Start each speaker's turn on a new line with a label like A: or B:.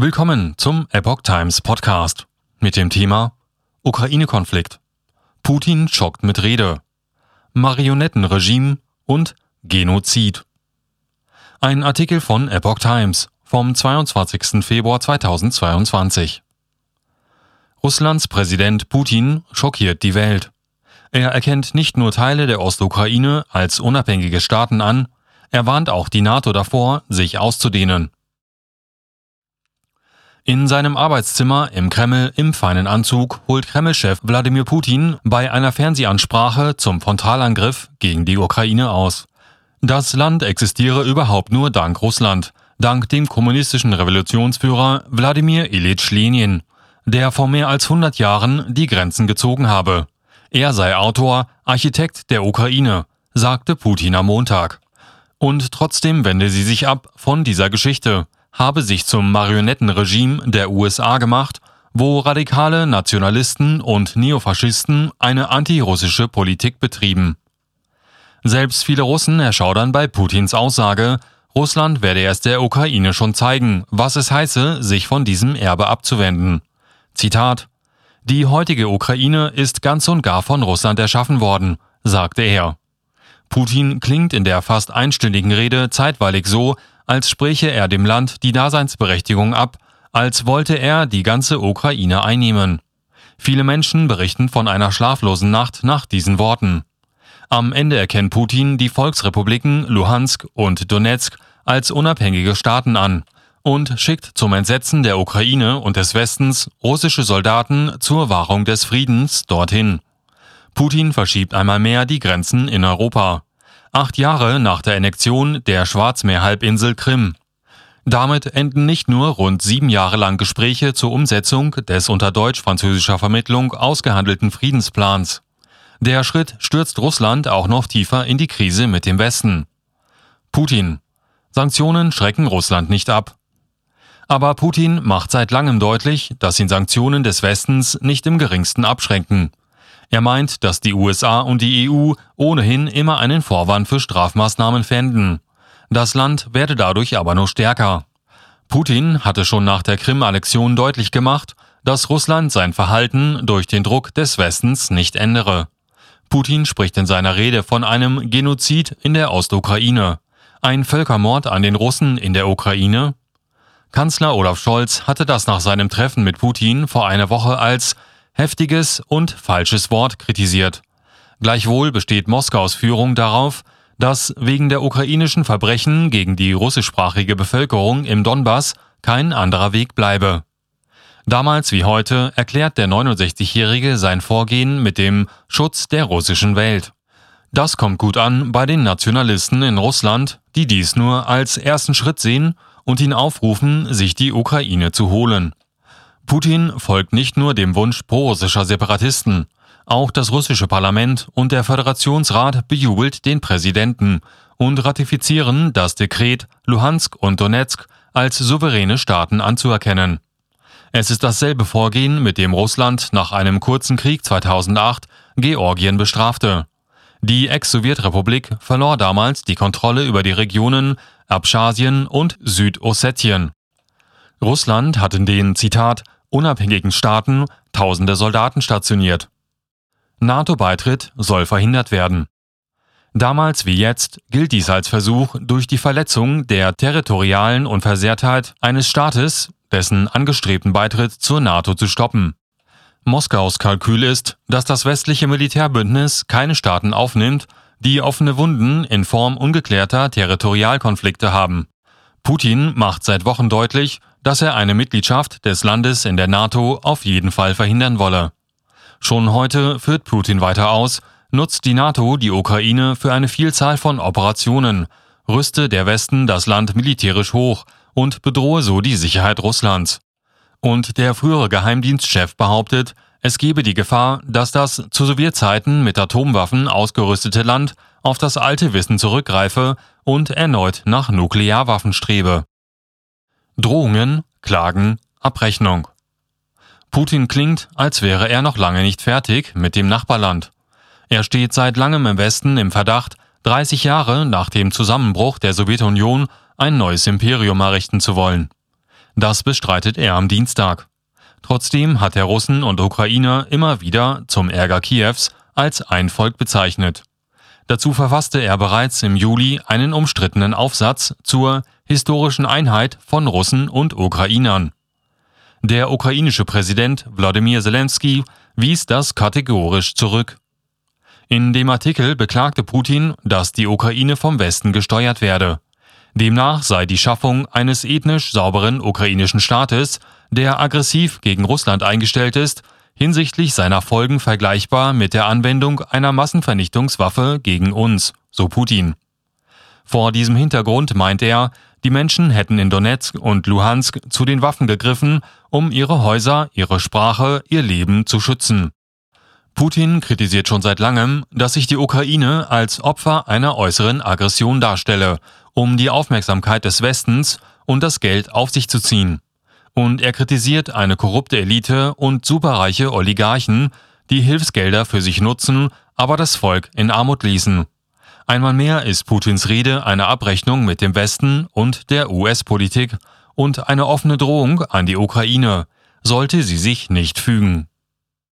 A: Willkommen zum Epoch Times Podcast mit dem Thema Ukraine-Konflikt. Putin schockt mit Rede. Marionettenregime und Genozid. Ein Artikel von Epoch Times vom 22. Februar 2022. Russlands Präsident Putin schockiert die Welt. Er erkennt nicht nur Teile der Ostukraine als unabhängige Staaten an, er warnt auch die NATO davor, sich auszudehnen. In seinem Arbeitszimmer im Kreml im feinen Anzug holt Kreml-Chef Wladimir Putin bei einer Fernsehansprache zum Frontalangriff gegen die Ukraine aus. Das Land existiere überhaupt nur dank Russland, dank dem kommunistischen Revolutionsführer Wladimir Ilyich Lenin, der vor mehr als 100 Jahren die Grenzen gezogen habe. Er sei Autor, Architekt der Ukraine, sagte Putin am Montag. Und trotzdem wende sie sich ab von dieser Geschichte habe sich zum Marionettenregime der USA gemacht, wo radikale Nationalisten und Neofaschisten eine antirussische Politik betrieben. Selbst viele Russen erschaudern bei Putins Aussage, Russland werde erst der Ukraine schon zeigen, was es heiße, sich von diesem Erbe abzuwenden. Zitat Die heutige Ukraine ist ganz und gar von Russland erschaffen worden, sagte er. Putin klingt in der fast einstündigen Rede zeitweilig so, als spräche er dem Land die Daseinsberechtigung ab, als wollte er die ganze Ukraine einnehmen. Viele Menschen berichten von einer schlaflosen Nacht nach diesen Worten. Am Ende erkennt Putin die Volksrepubliken Luhansk und Donetsk als unabhängige Staaten an und schickt zum Entsetzen der Ukraine und des Westens russische Soldaten zur Wahrung des Friedens dorthin. Putin verschiebt einmal mehr die Grenzen in Europa acht Jahre nach der Annexion der Schwarzmeerhalbinsel Krim. Damit enden nicht nur rund sieben Jahre lang Gespräche zur Umsetzung des unter deutsch-französischer Vermittlung ausgehandelten Friedensplans. Der Schritt stürzt Russland auch noch tiefer in die Krise mit dem Westen. Putin. Sanktionen schrecken Russland nicht ab. Aber Putin macht seit langem deutlich, dass ihn Sanktionen des Westens nicht im geringsten abschränken. Er meint, dass die USA und die EU ohnehin immer einen Vorwand für Strafmaßnahmen fänden. Das Land werde dadurch aber nur stärker. Putin hatte schon nach der Krim-Annexion deutlich gemacht, dass Russland sein Verhalten durch den Druck des Westens nicht ändere. Putin spricht in seiner Rede von einem Genozid in der Ostukraine, ein Völkermord an den Russen in der Ukraine. Kanzler Olaf Scholz hatte das nach seinem Treffen mit Putin vor einer Woche als heftiges und falsches Wort kritisiert. Gleichwohl besteht Moskaus Führung darauf, dass wegen der ukrainischen Verbrechen gegen die russischsprachige Bevölkerung im Donbass kein anderer Weg bleibe. Damals wie heute erklärt der 69-Jährige sein Vorgehen mit dem Schutz der russischen Welt. Das kommt gut an bei den Nationalisten in Russland, die dies nur als ersten Schritt sehen und ihn aufrufen, sich die Ukraine zu holen. Putin folgt nicht nur dem Wunsch prorussischer Separatisten, auch das russische Parlament und der Föderationsrat bejubelt den Präsidenten und ratifizieren das Dekret, Luhansk und Donetsk als souveräne Staaten anzuerkennen. Es ist dasselbe Vorgehen, mit dem Russland nach einem kurzen Krieg 2008 Georgien bestrafte. Die Ex-Sowjetrepublik verlor damals die Kontrolle über die Regionen Abchasien und Südossetien. Russland hat in den, Zitat, unabhängigen Staaten tausende Soldaten stationiert. NATO-Beitritt soll verhindert werden. Damals wie jetzt gilt dies als Versuch, durch die Verletzung der territorialen Unversehrtheit eines Staates dessen angestrebten Beitritt zur NATO zu stoppen. Moskaus Kalkül ist, dass das westliche Militärbündnis keine Staaten aufnimmt, die offene Wunden in Form ungeklärter Territorialkonflikte haben. Putin macht seit Wochen deutlich, dass er eine Mitgliedschaft des Landes in der NATO auf jeden Fall verhindern wolle. Schon heute führt Putin weiter aus, nutzt die NATO die Ukraine für eine Vielzahl von Operationen, rüste der Westen das Land militärisch hoch und bedrohe so die Sicherheit Russlands. Und der frühere Geheimdienstchef behauptet, es gebe die Gefahr, dass das zu Sowjetzeiten mit Atomwaffen ausgerüstete Land auf das alte Wissen zurückgreife und erneut nach Nuklearwaffen strebe. Drohungen, Klagen, Abrechnung. Putin klingt, als wäre er noch lange nicht fertig mit dem Nachbarland. Er steht seit langem im Westen im Verdacht, 30 Jahre nach dem Zusammenbruch der Sowjetunion ein neues Imperium errichten zu wollen. Das bestreitet er am Dienstag. Trotzdem hat er Russen und Ukrainer immer wieder zum Ärger Kiews als ein Volk bezeichnet. Dazu verfasste er bereits im Juli einen umstrittenen Aufsatz zur historischen Einheit von Russen und Ukrainern. Der ukrainische Präsident Wladimir Zelensky wies das kategorisch zurück. In dem Artikel beklagte Putin, dass die Ukraine vom Westen gesteuert werde. Demnach sei die Schaffung eines ethnisch sauberen ukrainischen Staates, der aggressiv gegen Russland eingestellt ist, hinsichtlich seiner Folgen vergleichbar mit der Anwendung einer Massenvernichtungswaffe gegen uns, so Putin. Vor diesem Hintergrund meint er, die Menschen hätten in Donetsk und Luhansk zu den Waffen gegriffen, um ihre Häuser, ihre Sprache, ihr Leben zu schützen. Putin kritisiert schon seit langem, dass sich die Ukraine als Opfer einer äußeren Aggression darstelle, um die Aufmerksamkeit des Westens und das Geld auf sich zu ziehen. Und er kritisiert eine korrupte Elite und superreiche Oligarchen, die Hilfsgelder für sich nutzen, aber das Volk in Armut ließen. Einmal mehr ist Putins Rede eine Abrechnung mit dem Westen und der US-Politik und eine offene Drohung an die Ukraine, sollte sie sich nicht fügen.